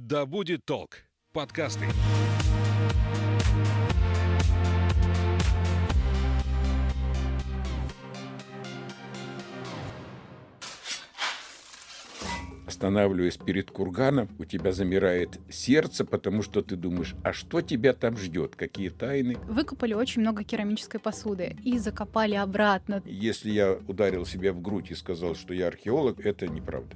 Да будет толк. Подкасты. Останавливаясь перед курганом, у тебя замирает сердце, потому что ты думаешь, а что тебя там ждет, какие тайны. Выкопали очень много керамической посуды и закопали обратно. Если я ударил себя в грудь и сказал, что я археолог, это неправда.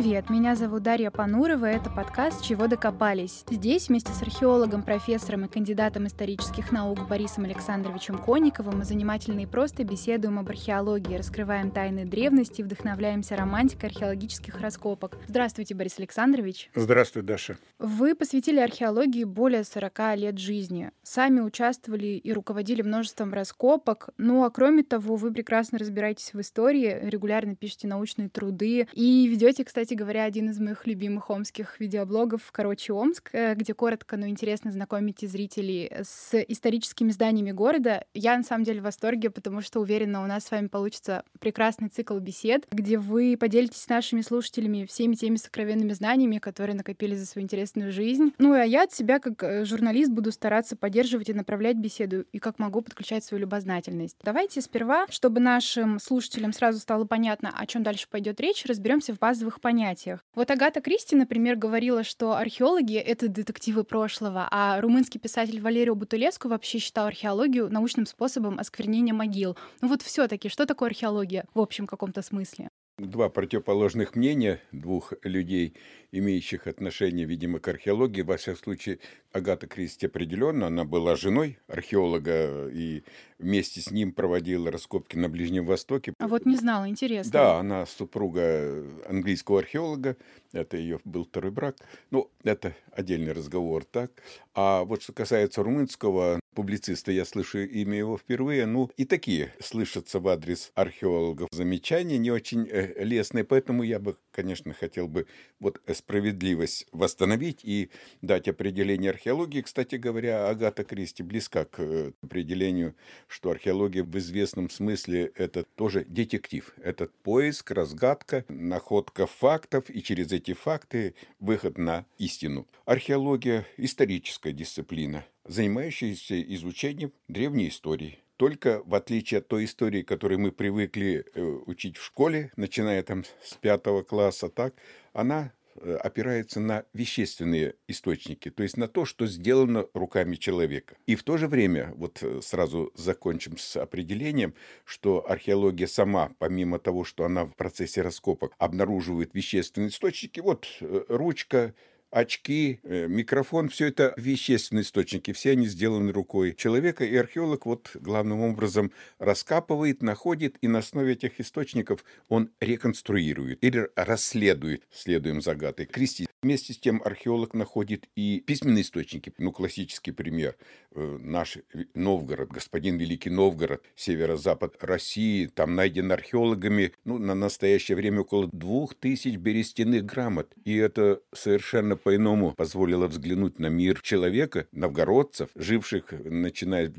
Привет, меня зовут Дарья Панурова, это подкаст «Чего докопались?». Здесь вместе с археологом, профессором и кандидатом исторических наук Борисом Александровичем Конниковым мы занимательно и просто беседуем об археологии, раскрываем тайны древности, вдохновляемся романтикой археологических раскопок. Здравствуйте, Борис Александрович. Здравствуй, Даша. Вы посвятили археологии более 40 лет жизни. Сами участвовали и руководили множеством раскопок. Ну а кроме того, вы прекрасно разбираетесь в истории, регулярно пишете научные труды и ведете кстати говоря, один из моих любимых омских видеоблогов «Короче, Омск», э, где коротко, но интересно знакомите зрителей с историческими зданиями города. Я, на самом деле, в восторге, потому что уверена, у нас с вами получится прекрасный цикл бесед, где вы поделитесь с нашими слушателями всеми теми сокровенными знаниями, которые накопили за свою интересную жизнь. Ну, а я от себя, как э, журналист, буду стараться поддерживать и направлять беседу, и как могу подключать свою любознательность. Давайте сперва, чтобы нашим слушателям сразу стало понятно, о чем дальше пойдет речь, разберемся в базовых понятиях. Вот Агата Кристи, например, говорила, что археологи — это детективы прошлого, а румынский писатель Валерио Бутулеску вообще считал археологию научным способом осквернения могил. Ну вот все таки что такое археология в общем каком-то смысле? Два противоположных мнения двух людей, имеющих отношение, видимо, к археологии. Во всяком случае, Агата Кристи определенно, она была женой археолога и вместе с ним проводила раскопки на Ближнем Востоке. А вот не знала, интересно. Да, она супруга английского археолога, это ее был второй брак. Ну, это отдельный разговор, так. А вот что касается румынского публициста, я слышу имя его впервые, ну, и такие слышатся в адрес археологов. Замечания, не очень э, лестные, поэтому я бы, конечно, хотел бы вот справедливость восстановить и дать определение археологии. Кстати говоря, Агата Кристи близка к э, определению, что археология в известном смысле это тоже детектив. Это поиск, разгадка, находка фактов и через эти факты выход на истину. Археология – историческая дисциплина, занимающаяся изучением древней истории. Только в отличие от той истории, которую мы привыкли э, учить в школе, начиная там с пятого класса, так, она Э, опирается на вещественные источники, то есть на то, что сделано руками человека. И в то же время, вот э, сразу закончим с определением, что археология сама, помимо того, что она в процессе раскопок обнаруживает вещественные источники, вот ручка, очки, э, микрофон, все это вещественные источники, все они сделаны рукой человека, и археолог вот главным образом раскапывает, находит, и на основе этих источников он реконструирует или расследует, следуем загадой. Кристи. Вместе с тем археолог находит и письменные источники. Ну, классический пример. Э, наш Новгород, господин Великий Новгород, северо-запад России, там найден археологами, ну, на настоящее время около двух тысяч берестяных грамот. И это совершенно по-иному позволило взглянуть на мир человека, новгородцев, живших начиная в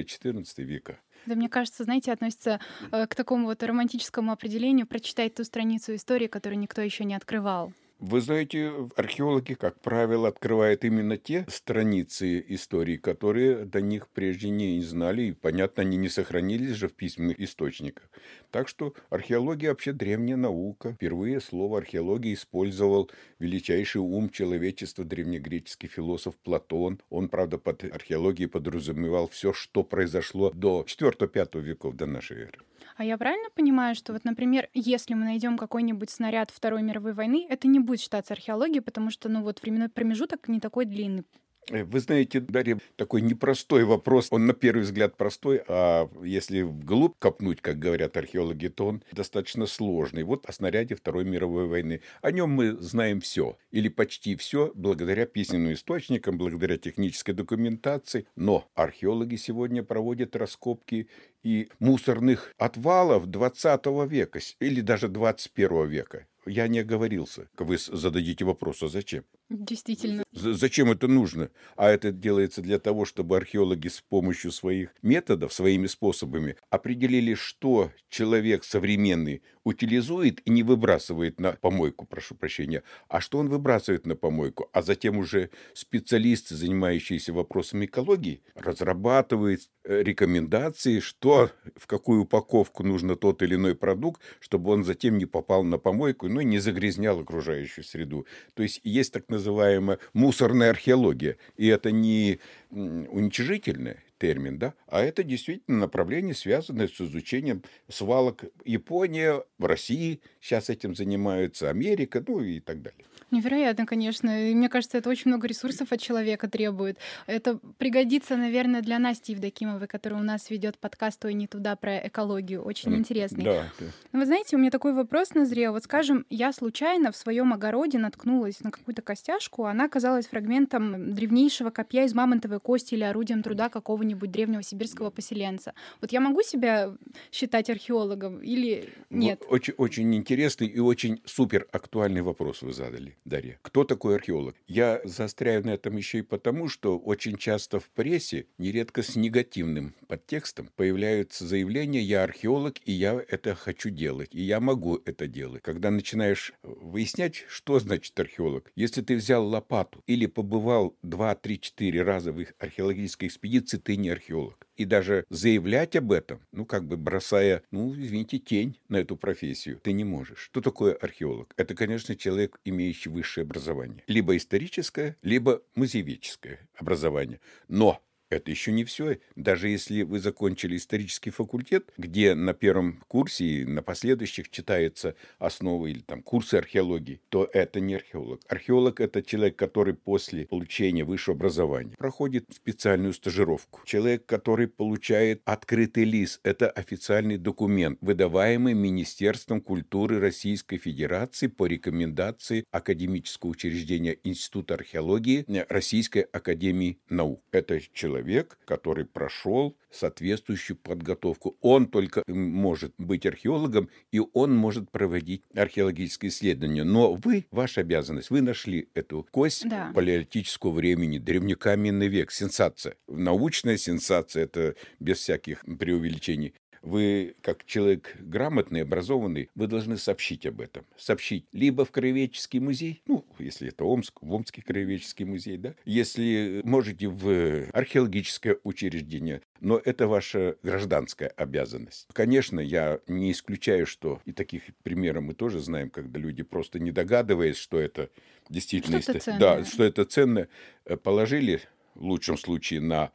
X-14 века. Да, мне кажется, знаете, относится э, к такому вот романтическому определению прочитать ту страницу истории, которую никто еще не открывал. Вы знаете, археологи, как правило, открывают именно те страницы истории, которые до них прежде не знали, и, понятно, они не сохранились же в письменных источниках. Так что археология вообще древняя наука. Впервые слово археология использовал величайший ум человечества, древнегреческий философ Платон. Он, правда, под археологией подразумевал все, что произошло до 4-5 веков до нашей эры. А я правильно понимаю, что вот, например, если мы найдем какой-нибудь снаряд Второй мировой войны, это не будет считаться археологией, потому что, ну, вот временной промежуток не такой длинный. Э, вы знаете, Дарья, такой непростой вопрос. Он на первый взгляд простой, а если вглубь копнуть, как говорят археологи, то он достаточно сложный. Вот о снаряде Второй мировой войны. О нем мы знаем все. Или почти все благодаря письменным источникам, благодаря технической документации. Но археологи сегодня проводят раскопки и мусорных отвалов 20 века или даже 21 века. Я не оговорился. Вы зададите вопрос, а зачем? Действительно. Зачем это нужно? А это делается для того, чтобы археологи с помощью своих методов, своими способами определили, что человек современный утилизует и не выбрасывает на помойку, прошу прощения, а что он выбрасывает на помойку. А затем уже специалисты, занимающиеся вопросами экологии, разрабатывают э, рекомендации, что, в какую упаковку нужно тот или иной продукт, чтобы он затем не попал на помойку, ну и не загрязнял окружающую среду. То есть есть так называемая мусорная археология. И это не уничижительное, термин, да, а это действительно направление, связанное с изучением свалок. Япония, в России сейчас этим занимаются, Америка, ну и так далее. Невероятно, конечно. И мне кажется, это очень много ресурсов от человека требует. Это пригодится, наверное, для Насти Евдокимовой, которая у нас ведет подкаст «Ой, не туда» про экологию. Очень интересный. Да. Но вы знаете, у меня такой вопрос назрел. Вот, скажем, я случайно в своем огороде наткнулась на какую-то костяшку. Она оказалась фрагментом древнейшего копья из мамонтовой кости или орудием труда какого-нибудь древнего сибирского поселенца. Вот я могу себя считать археологом или нет? Очень, очень интересный и очень супер актуальный вопрос вы задали. Дарья. Кто такой археолог? Я заостряю на этом еще и потому, что очень часто в прессе, нередко с негативным подтекстом, появляются заявления «я археолог, и я это хочу делать, и я могу это делать». Когда начинаешь выяснять, что значит археолог, если ты взял лопату или побывал 2, 3, 4 раза в их археологической экспедиции, ты не археолог и даже заявлять об этом, ну, как бы бросая, ну, извините, тень на эту профессию, ты не можешь. Что такое археолог? Это, конечно, человек, имеющий высшее образование. Либо историческое, либо музееведческое образование. Но это еще не все. Даже если вы закончили исторический факультет, где на первом курсе и на последующих читается основы или там курсы археологии, то это не археолог. Археолог – это человек, который после получения высшего образования проходит специальную стажировку. Человек, который получает открытый лист – это официальный документ, выдаваемый Министерством культуры Российской Федерации по рекомендации академического учреждения Института археологии Российской Академии Наук. Это человек, человек, который прошел соответствующую подготовку. Он только может быть археологом, и он может проводить археологические исследования. Но вы, ваша обязанность, вы нашли эту кость да. палеолитического времени, древнекаменный век, сенсация. Научная сенсация, это без всяких преувеличений вы, как человек грамотный, образованный, вы должны сообщить об этом. Сообщить либо в краеведческий музей, ну, если это Омск, в Омский краеведческий музей, да, если можете в археологическое учреждение, но это ваша гражданская обязанность. Конечно, я не исключаю, что и таких примеров мы тоже знаем, когда люди просто не догадываясь, что это действительно... Что да, что это ценное, э, положили в лучшем случае на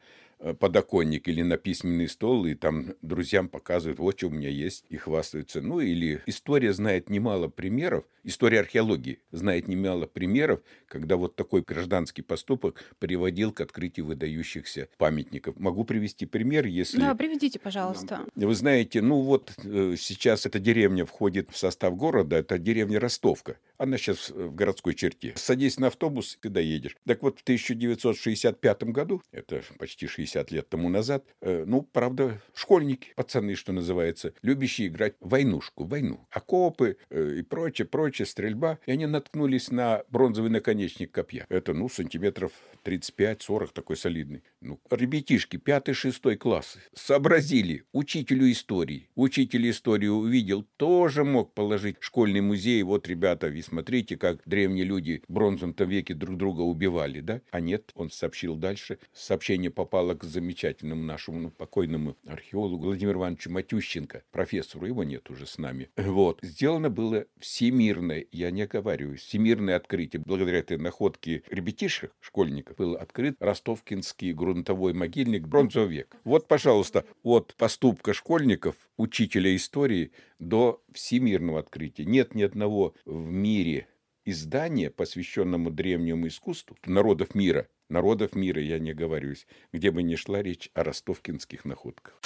подоконник или на письменный стол, и там друзьям показывают, вот что у меня есть, и хвастаются. Ну, или история знает немало примеров, история археологии знает немало примеров, когда вот такой гражданский поступок приводил к открытию выдающихся памятников. Могу привести пример, если... Да, приведите, пожалуйста. Вы знаете, ну вот э, сейчас эта деревня входит в состав города, это деревня Ростовка. Она сейчас в городской черте. Садись на автобус, и доедешь. Так вот, в 1965 году, это почти 60 лет тому назад, э, ну, правда, школьники, пацаны, что называется, любящие играть в войнушку, войну. Окопы э, и прочее, прочее, стрельба. И они наткнулись на бронзовый наконечник копья. Это, ну, сантиметров 35-40, такой солидный. Ну, ребятишки, пятый-шестой классы, сообразили учителю истории. Учитель истории увидел, тоже мог положить школьный музей. Вот, ребята, вы смотрите, как древние люди в бронзовом веке друг друга убивали, да? А нет, он сообщил дальше. Сообщение попало к замечательному нашему ну, покойному археологу Владимиру Ивановичу Матющенко, профессору, его нет уже с нами. Вот. Сделано было всемирное, я не говорю, всемирное открытие. Благодаря этой находке ребятишек, школьников, был открыт ростовкинский грунтовой могильник бронзового века. Вот, пожалуйста, от поступка школьников, учителя истории, до всемирного открытия. Нет ни одного в мире издания, посвященному древнему искусству народов мира, народов мира, я не говорюсь, где бы ни шла речь о ростовкинских находках.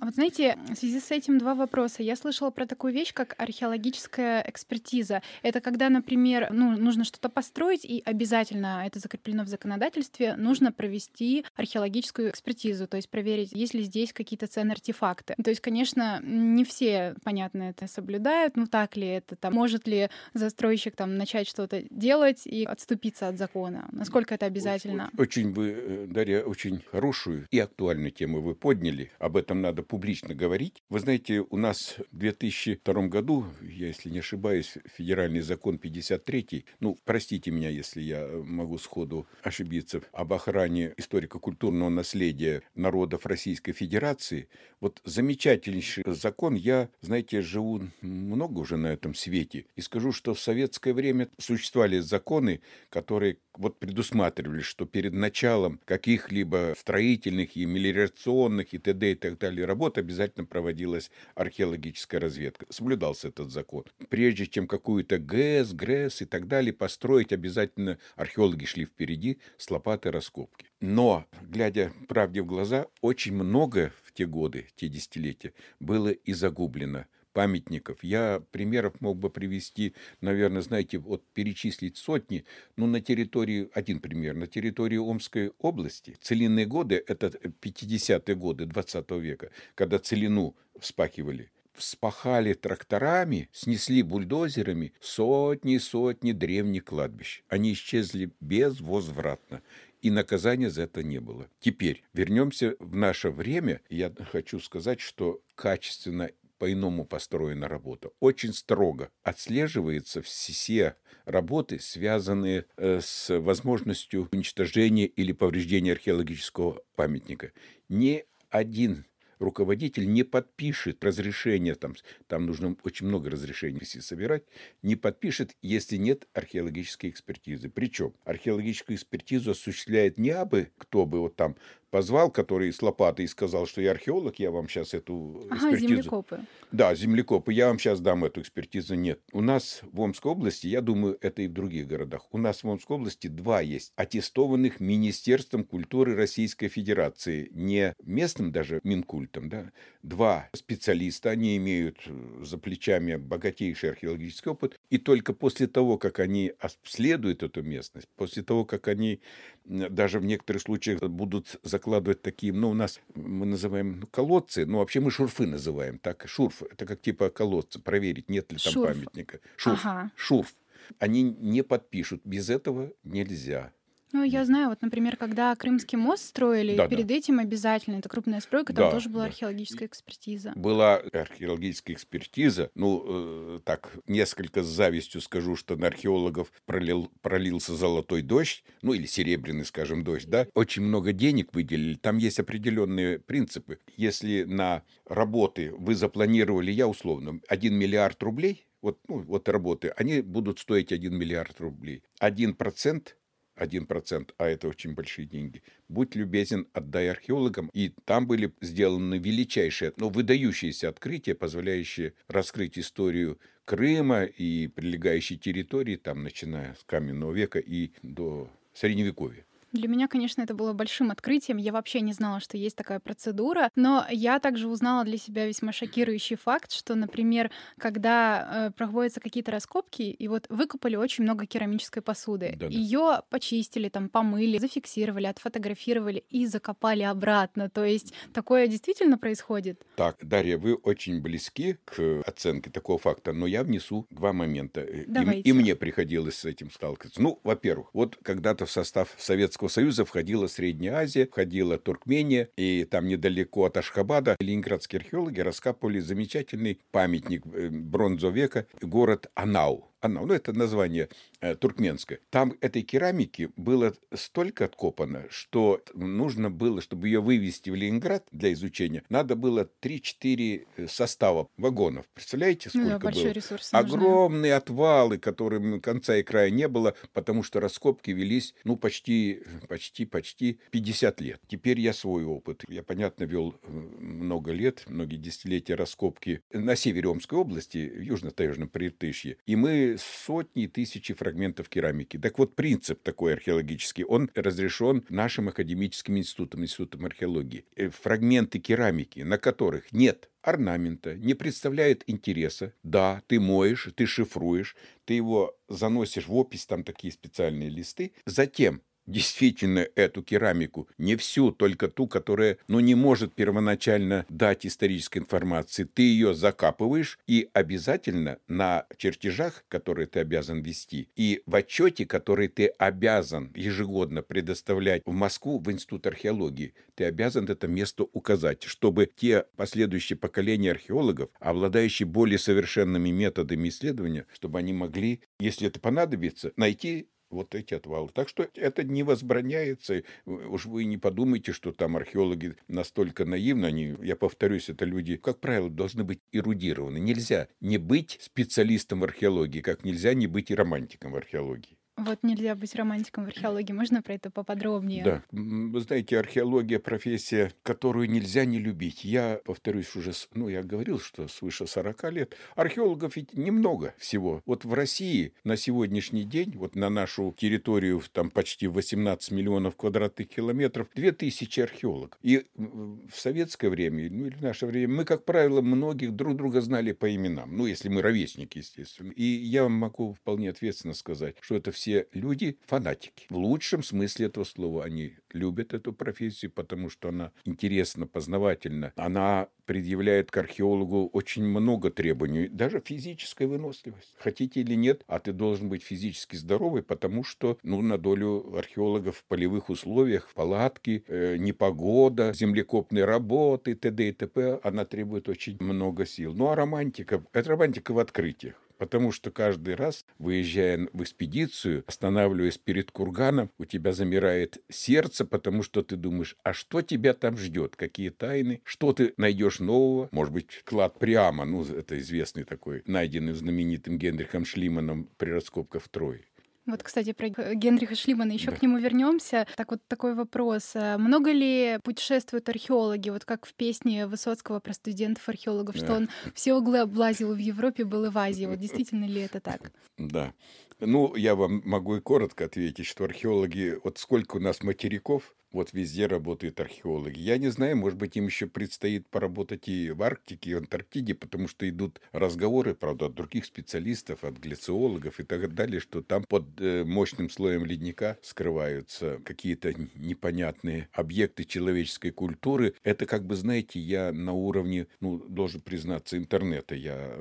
А вот знаете, в связи с этим два вопроса. Я слышала про такую вещь, как археологическая экспертиза. Это когда, например, ну, нужно что-то построить, и обязательно это закреплено в законодательстве, нужно провести археологическую экспертизу, то есть проверить, есть ли здесь какие-то ценные артефакты. То есть, конечно, не все, понятно, это соблюдают, ну так ли это, там, может ли застройщик там начать что-то делать и отступиться от закона? Насколько это обязательно? Очень вы, э, Дарья, очень хорошую и актуальную тему вы подняли. Об этом надо публично говорить. Вы знаете, у нас в 2002 году, я, если не ошибаюсь, федеральный закон 53, ну, простите меня, если я могу сходу ошибиться, об охране историко-культурного наследия народов Российской Федерации. Вот замечательнейший закон. Я, знаете, живу много уже на этом свете. И скажу, что в советское время существовали законы, которые вот предусматривали, что перед началом каких-либо строительных и мелиорационных и т.д. и так далее работ обязательно проводилась археологическая разведка. Соблюдался этот закон. Прежде чем какую-то ГЭС, ГРЭС и так далее построить, обязательно археологи шли впереди с лопатой раскопки. Но, глядя правде в глаза, очень много в те годы, те десятилетия, было и загублено памятников. Я примеров мог бы привести, наверное, знаете, вот перечислить сотни, ну, на территории, один пример, на территории Омской области, целинные годы, это 50-е годы 20 века, когда целину вспахивали, вспахали тракторами, снесли бульдозерами сотни сотни древних кладбищ. Они исчезли безвозвратно и наказания за это не было. Теперь вернемся в наше время. Я хочу сказать, что качественно по-иному построена работа. Очень строго отслеживается все работы, связанные э, с возможностью уничтожения или повреждения археологического памятника. Ни один руководитель не подпишет разрешение, там, там нужно очень много разрешений собирать, не подпишет, если нет археологической экспертизы. Причем археологическую экспертизу осуществляет не абы кто бы вот там позвал, который с лопатой сказал, что я археолог, я вам сейчас эту ага, экспертизу... землекопы. Да, землекопы, я вам сейчас дам эту экспертизу. Нет. У нас в Омской области, я думаю, это и в других городах, у нас в Омской области два есть аттестованных Министерством культуры Российской Федерации, не местным даже Минкультом, да, два специалиста, они имеют за плечами богатейший археологический опыт, и только после того, как они обследуют эту местность, после того, как они даже в некоторых случаях будут закладывать такие, ну, у нас мы называем ну, колодцы, ну, вообще мы шурфы называем, так, шурф, это как типа колодца, проверить, нет ли там шурф. памятника. Шурф, ага. шурф. Они не подпишут, без этого нельзя. Ну, я знаю, вот, например, когда Крымский мост строили, да, перед да. этим обязательно, это крупная стройка, там да, тоже была да. археологическая экспертиза. Была археологическая экспертиза. Ну, э, так, несколько с завистью скажу, что на археологов пролил, пролился золотой дождь, ну, или серебряный, скажем, дождь, да. Очень много денег выделили. Там есть определенные принципы. Если на работы вы запланировали, я условно, 1 миллиард рублей, вот, ну, вот работы, они будут стоить 1 миллиард рублей. Один процент 1%, а это очень большие деньги. Будь любезен, отдай археологам. И там были сделаны величайшие, но выдающиеся открытия, позволяющие раскрыть историю Крыма и прилегающей территории, там, начиная с каменного века и до Средневековья. Для меня, конечно, это было большим открытием. Я вообще не знала, что есть такая процедура. Но я также узнала для себя весьма шокирующий факт, что, например, когда э, проводятся какие-то раскопки, и вот выкопали очень много керамической посуды, да -да. ее почистили, там, помыли, зафиксировали, отфотографировали и закопали обратно. То есть такое действительно происходит? Так, Дарья, вы очень близки к оценке такого факта, но я внесу два момента. И, и мне приходилось с этим сталкиваться. Ну, во-первых, вот когда-то в состав советского Советского Союза входила Средняя Азия, входила Туркмения, и там недалеко от Ашхабада ленинградские археологи раскапывали замечательный памятник э, бронзового века, город Анау она, ну это название э, туркменское. Там этой керамики было столько откопано, что нужно было, чтобы ее вывести в Ленинград для изучения, надо было 3-4 э, состава вагонов. Представляете, сколько ну, да, было? Огромные нужны. отвалы, которым конца и края не было, потому что раскопки велись, ну, почти, почти, почти 50 лет. Теперь я свой опыт. Я, понятно, вел э, много лет, многие десятилетия раскопки на севере Омской области, в южно-таежном Приртышье. И мы сотни тысячи фрагментов керамики. Так вот, принцип такой археологический, он разрешен нашим академическим институтом, институтом археологии. Э, фрагменты керамики, на которых нет орнамента, не представляет интереса. Да, ты моешь, ты шифруешь, ты его заносишь в опись, там такие специальные листы. Затем действительно эту керамику, не всю, только ту, которая, ну, не может первоначально дать исторической информации. Ты ее закапываешь и обязательно на чертежах, которые ты обязан вести, и в отчете, который ты обязан ежегодно предоставлять в Москву, в Институт археологии, ты обязан это место указать, чтобы те последующие поколения археологов, обладающие более совершенными методами исследования, чтобы они могли, если это понадобится, найти вот эти отвалы. Так что это не возбраняется. Уж вы не подумайте, что там археологи настолько наивны. Они, я повторюсь, это люди, как правило, должны быть эрудированы. Нельзя не быть специалистом в археологии, как нельзя не быть и романтиком в археологии. Вот нельзя быть романтиком в археологии. Можно про это поподробнее? Да. Вы знаете, археология – профессия, которую нельзя не любить. Я, повторюсь, уже, ну, я говорил, что свыше 40 лет. Археологов ведь немного всего. Вот в России на сегодняшний день, вот на нашу территорию, там почти 18 миллионов квадратных километров, 2000 археологов. И в советское время, ну, или в наше время, мы, как правило, многих друг друга знали по именам. Ну, если мы ровесники, естественно. И я могу вполне ответственно сказать, что это все все люди фанатики. В лучшем смысле этого слова. Они любят эту профессию, потому что она интересна, познавательна. Она предъявляет к археологу очень много требований, даже физическая выносливость. Хотите или нет, а ты должен быть физически здоровый, потому что ну, на долю археологов в полевых условиях, палатки, э, непогода, землекопные работы, т.д. и т.п. она требует очень много сил. Ну а романтика, это романтика в открытиях. Потому что каждый раз, выезжая в экспедицию, останавливаясь перед курганом, у тебя замирает сердце, потому что ты думаешь, а что тебя там ждет? Какие тайны? Что ты найдешь нового? Может быть, клад Приама, ну, это известный такой, найденный знаменитым Генрихом Шлиманом при раскопках в Трое. Вот, кстати, про Генриха Шлимана еще да. к нему вернемся. Так вот такой вопрос: а много ли путешествуют археологи, вот как в песне Высоцкого про студентов-археологов, да. что он все углы облазил в Европе, был и в Азии. Вот действительно ли это так? Да. Ну, я вам могу и коротко ответить, что археологи, вот сколько у нас материков, вот везде работают археологи. Я не знаю, может быть, им еще предстоит поработать и в Арктике, и в Антарктиде, потому что идут разговоры, правда, от других специалистов, от глициологов и так далее, что там под э, мощным слоем ледника скрываются какие-то непонятные объекты человеческой культуры. Это, как бы, знаете, я на уровне, ну, должен признаться, интернета я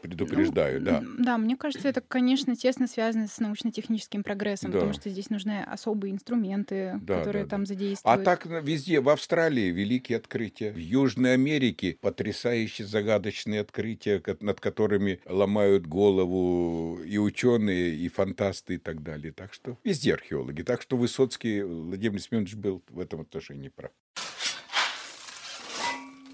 предупреждаю, ну, да. Да, мне кажется, это, конечно, тесно связано с научно-техническим прогрессом, да. потому что здесь нужны особые инструменты, да, которые да, там задействуют. А так везде, в Австралии великие открытия, в Южной Америке потрясающие загадочные открытия, над которыми ломают голову и ученые, и фантасты и так далее. Так что везде археологи. Так что Высоцкий Владимир Семенович был в этом отношении прав.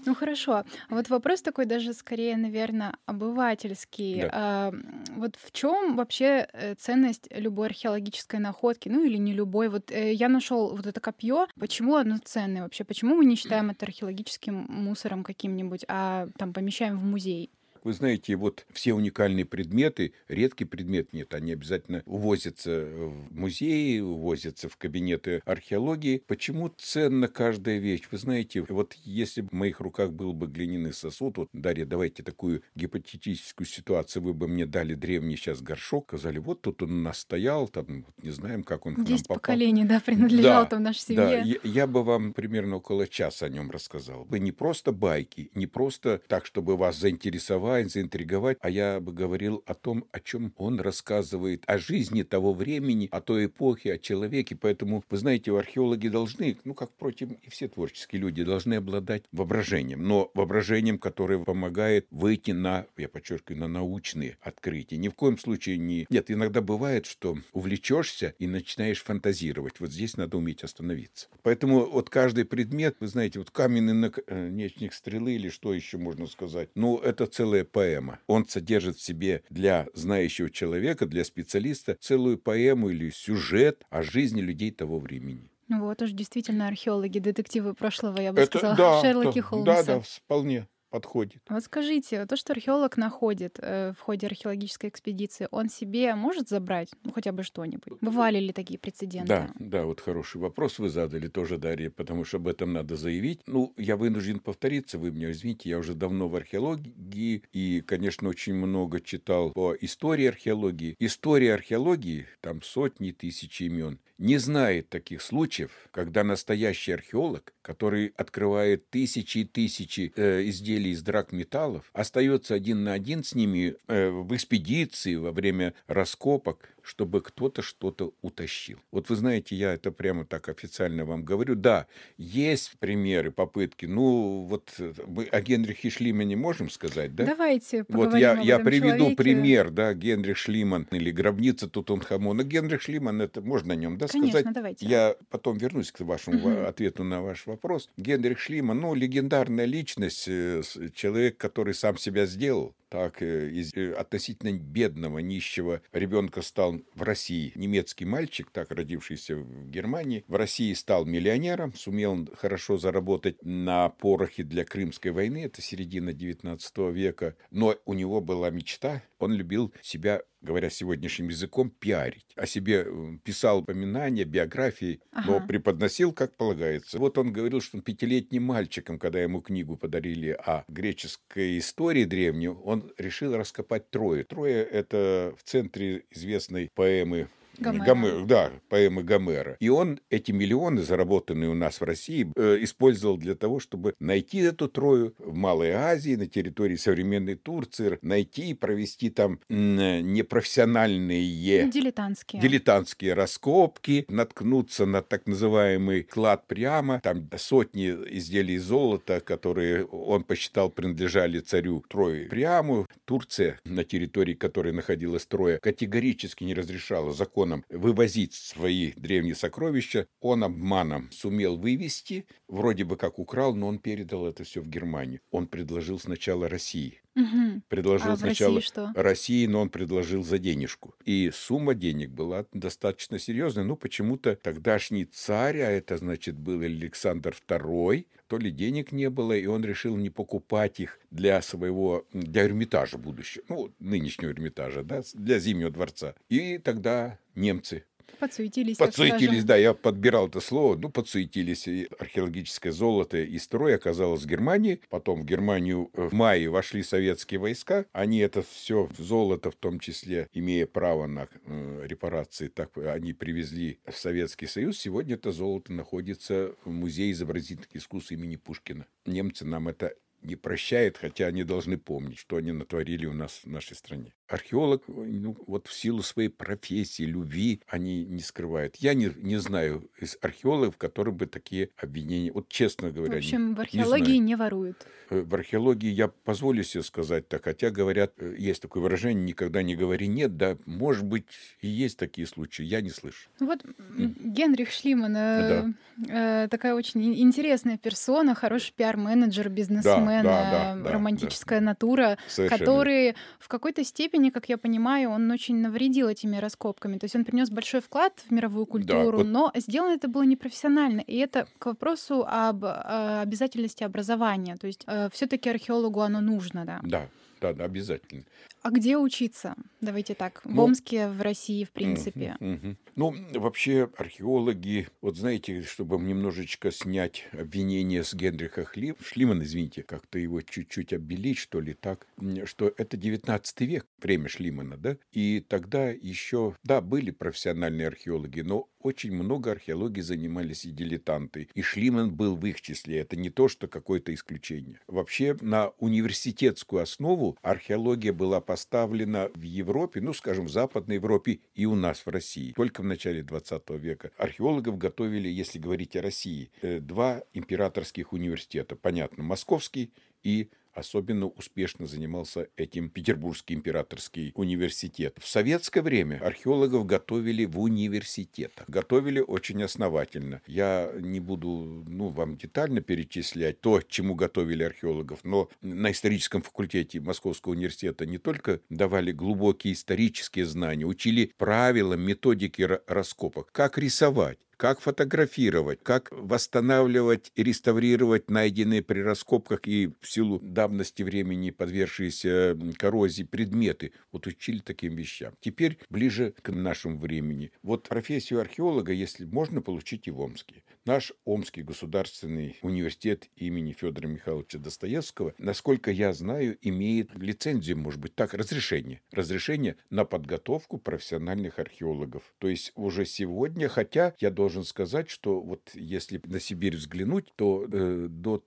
Ну хорошо. Вот вопрос такой даже скорее, наверное, обывательский. Да. А, вот в чем вообще э, ценность любой археологической находки, ну или не любой? Вот э, я нашел вот это копье. Почему оно ценное вообще? Почему мы не считаем это археологическим мусором каким-нибудь, а там помещаем в музей? Вы знаете, вот все уникальные предметы, редкий предмет нет, они обязательно увозятся в музеи, увозятся в кабинеты археологии. Почему ценна каждая вещь? Вы знаете, вот если в моих руках был бы глиняный сосуд, вот, Дарья, давайте такую гипотетическую ситуацию, вы бы мне дали древний сейчас горшок, сказали, вот тут он настоял, там, не знаем, как он к нам попал. поколений, да, принадлежал да, там нашей семье. Да, я, я бы вам примерно около часа о нем рассказал. Вы не просто байки, не просто так, чтобы вас заинтересовать, заинтересовать, заинтриговать, а я бы говорил о том, о чем он рассказывает, о жизни того времени, о той эпохе, о человеке. Поэтому, вы знаете, археологи должны, ну, как, впрочем, и все творческие люди, должны обладать воображением, но воображением, которое помогает выйти на, я подчеркиваю, на научные открытия. Ни в коем случае не... Нет, иногда бывает, что увлечешься и начинаешь фантазировать. Вот здесь надо уметь остановиться. Поэтому вот каждый предмет, вы знаете, вот каменный наконечник стрелы или что еще можно сказать, ну, это целая целая поэма. Он содержит в себе для знающего человека, для специалиста целую поэму или сюжет о жизни людей того времени. Ну вот уж действительно археологи, детективы прошлого, я бы Это, сказала, да, Шерлоки Холмса. Да, да, вполне. Подходит. Вот скажите, то, что археолог находит э, в ходе археологической экспедиции, он себе может забрать ну, хотя бы что-нибудь? Бывали ли такие прецеденты? Да, да, вот хороший вопрос вы задали тоже, Дарья, потому что об этом надо заявить. Ну, я вынужден повториться, вы меня извините, я уже давно в археологии и, конечно, очень много читал по истории археологии. История археологии, там сотни тысяч имен не знает таких случаев, когда настоящий археолог, который открывает тысячи и тысячи э, изделий из драгметаллов, остается один на один с ними э, в экспедиции во время раскопок, чтобы кто-то что-то утащил. Вот вы знаете, я это прямо так официально вам говорю. Да, есть примеры, попытки. Ну, вот мы о Генрихе Шлимане можем сказать, да? Давайте Вот я, об я этом приведу человеке. пример, да, Генрих Шлиман или гробница Тутанхамона. Генрих Шлиман, это можно о нем, да, Конечно, сказать? давайте. Я потом вернусь к вашему во- ответу на ваш вопрос. Генрих Шлиман, ну, легендарная личность, э, человек, который сам себя сделал. Так, э, из э, относительно бедного, нищего ребенка стал в России немецкий мальчик, так родившийся в Германии. В России стал миллионером, сумел хорошо заработать на порохе для Крымской войны, это середина 19 века. Но у него была мечта, он любил себя говоря сегодняшним языком, пиарить. О себе э, писал упоминания, биографии, но Ага. преподносил, как полагается. Вот он говорил, что он пятилетним мальчиком, когда ему книгу подарили о греческой истории древней, он решил раскопать Трою. Троя — это в центре известной поэмы Гомера. Гомер- да, поэмы Гомера. И он эти миллионы, заработанные у нас в России, э, использовал для того, чтобы найти эту Трою в Малой Азии, на территории современной Турции, найти и провести там непрофессиональные Дилетантские. дилетантские раскопки, наткнуться на так называемый клад прямо, там сотни изделий золота, которые он посчитал принадлежали царю Трое пряму. Турция, на территории которой находилась Троя, категорически не разрешала законом вывозить свои древние сокровища. Он обманом сумел вывести, вроде бы как украл, но он передал это все в Германию. Он предложил сначала России. Мгм. Предложил А сначала России что? России, но он предложил за денежку. И сумма денег была достаточно серьезная. Ну, почему-то тогдашний царь, а это, значит, был Александр II, то ли денег не было, и он решил не покупать их для своего, для Эрмитажа будущего, ну, нынешнего Эрмитажа, да, для Зимнего дворца. И тогда немцы Подсуетились, Подсуетились, да, я подбирал это слово, ну, подсуетились. И археологическое золото из строя оказалось в Германии. Потом в Германию э, в мае вошли советские войска. Они это все золото, в том числе, имея право на э, репарации, так они привезли в Советский Союз. Сегодня это золото находится в Музее изобразительных искусств имени Пушкина. Немцы нам это не прощают, хотя они должны помнить, что они натворили у нас в нашей стране. Археолог, ну, вот в силу своей профессии, любви, они не скрывают. Я не, не знаю из археологов, которые бы такие обвинения, вот честно говоря, В не- общем, в не археологии знаю. не воруют. Э, В археологии я позволю себе сказать так, хотя говорят, э, есть такое выражение, никогда не говори нет, да, может быть, и есть такие случаи, я не слышу. Ну Вот Генрих Шлиман э, э, такая очень ин- интересная персона, хороший пиар-менеджер, бизнесмен, да, э, да, романтическая натура, Совершенно. который в какой-то степени, как я понимаю, он очень навредил этими раскопками. То есть он принес большой вклад в мировую культуру, вот- но сделано это было непрофессионально. И это к вопросу об э, обязательности образования. То есть все-таки археологу оно нужно, да. Да, да, да, обязательно. А где учиться? Давайте так. В Ну, Омске, в России, в принципе. Мгм, мгм. Ну, вообще, археологи, вот знаете, чтобы немножечко снять обвинение с Генриха Хли... Шлимана, извините, как-то его чуть-чуть обелить, что ли, так, что это 19 век, время Шлимана, да, и тогда еще, да, были профессиональные археологи, но очень много археологии занимались и дилетанты, и Шлиман был в их числе, это не то, что какое-то исключение. Вообще, на университетскую основу археология была поставлена в Европе, ну, скажем, в Западной Европе и у нас в России. Только в начале 20 века археологов готовили, если говорить о России, э, два императорских университета. Понятно, Московский и Особенно успешно занимался этим Петербургский императорский университет. В советское время археологов готовили в университетах. Готовили очень основательно. Я не буду ну, вам детально перечислять то, чему готовили археологов, но на историческом факультете Московского университета не только давали глубокие исторические знания, учили правилам, методики ра- раскопок, как рисовать, как фотографировать, как восстанавливать и реставрировать найденные при раскопках и в силу давности времени подвергшиеся коррозии предметы. Вот учили таким вещам. Теперь ближе к нашему времени. Вот профессию археолога, если можно, получить и в Омске. Наш Омский государственный университет имени Федора Михайловича Достоевского, насколько я знаю, имеет лицензию, может быть, так, разрешение. Разрешение на подготовку профессиональных археологов. То есть уже сегодня, хотя я должен сказать, что вот если на Сибирь взглянуть, то э, до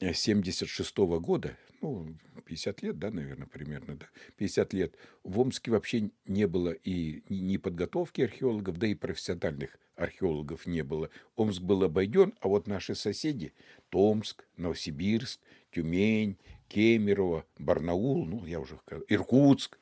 1976 года, ну, 50 лет, да, наверное, примерно, да, 50 лет, в Омске вообще не было и ни подготовки археологов, да и профессиональных археологов не было. Омск был обойден, а вот наши соседи, Томск, Новосибирск, Тюмень, Кемерово, Барнаул, ну, я уже сказал, Иркутск,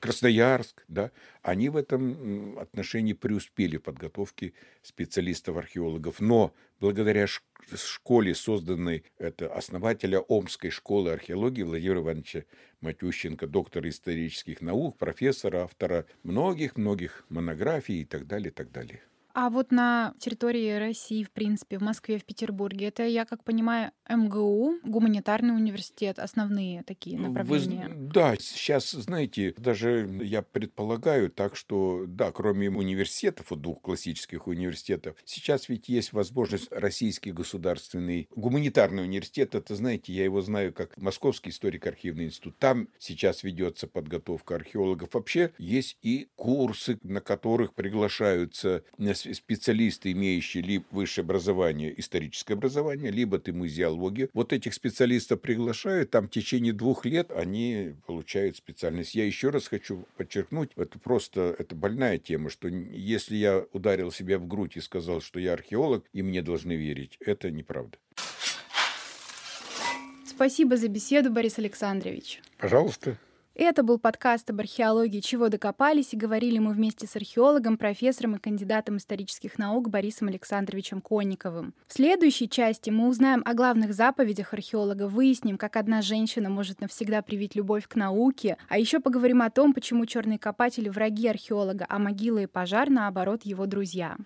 Красноярск, да, они в этом отношении преуспели в подготовке специалистов-археологов. Но благодаря школе, созданной это основателя Омской школы археологии Владимира Ивановича Матющенко, доктора исторических наук, профессора, автора многих-многих монографий и так далее, и так далее. А вот на территории России, в принципе, в Москве, в Петербурге, это, я как понимаю, МГУ, гуманитарный университет, основные такие направления. Вы, да, сейчас, знаете, даже я предполагаю так, что, да, кроме университетов, вот двух классических университетов, сейчас ведь есть возможность Российский государственный гуманитарный университет, это, знаете, я его знаю как Московский историко-архивный институт. Там сейчас ведется подготовка археологов. Вообще есть и курсы, на которых приглашаются специалисты, имеющие либо высшее образование, историческое образование, либо ты музеологию. Вот этих специалистов приглашают, там в течение двух лет они получают специальность. Я еще раз хочу подчеркнуть, это просто это больная тема, что если я ударил себя в грудь и сказал, что я археолог, и мне должны верить, это неправда. Спасибо за беседу, Борис Александрович. Пожалуйста. Это был подкаст об археологии «Чего докопались» и говорили мы вместе с археологом, профессором и кандидатом исторических наук Борисом Александровичем Конниковым. В следующей части мы узнаем о главных заповедях археолога, выясним, как одна женщина может навсегда привить любовь к науке, а еще поговорим о том, почему черные копатели враги археолога, а могила и пожар, наоборот, его друзья. Друзья.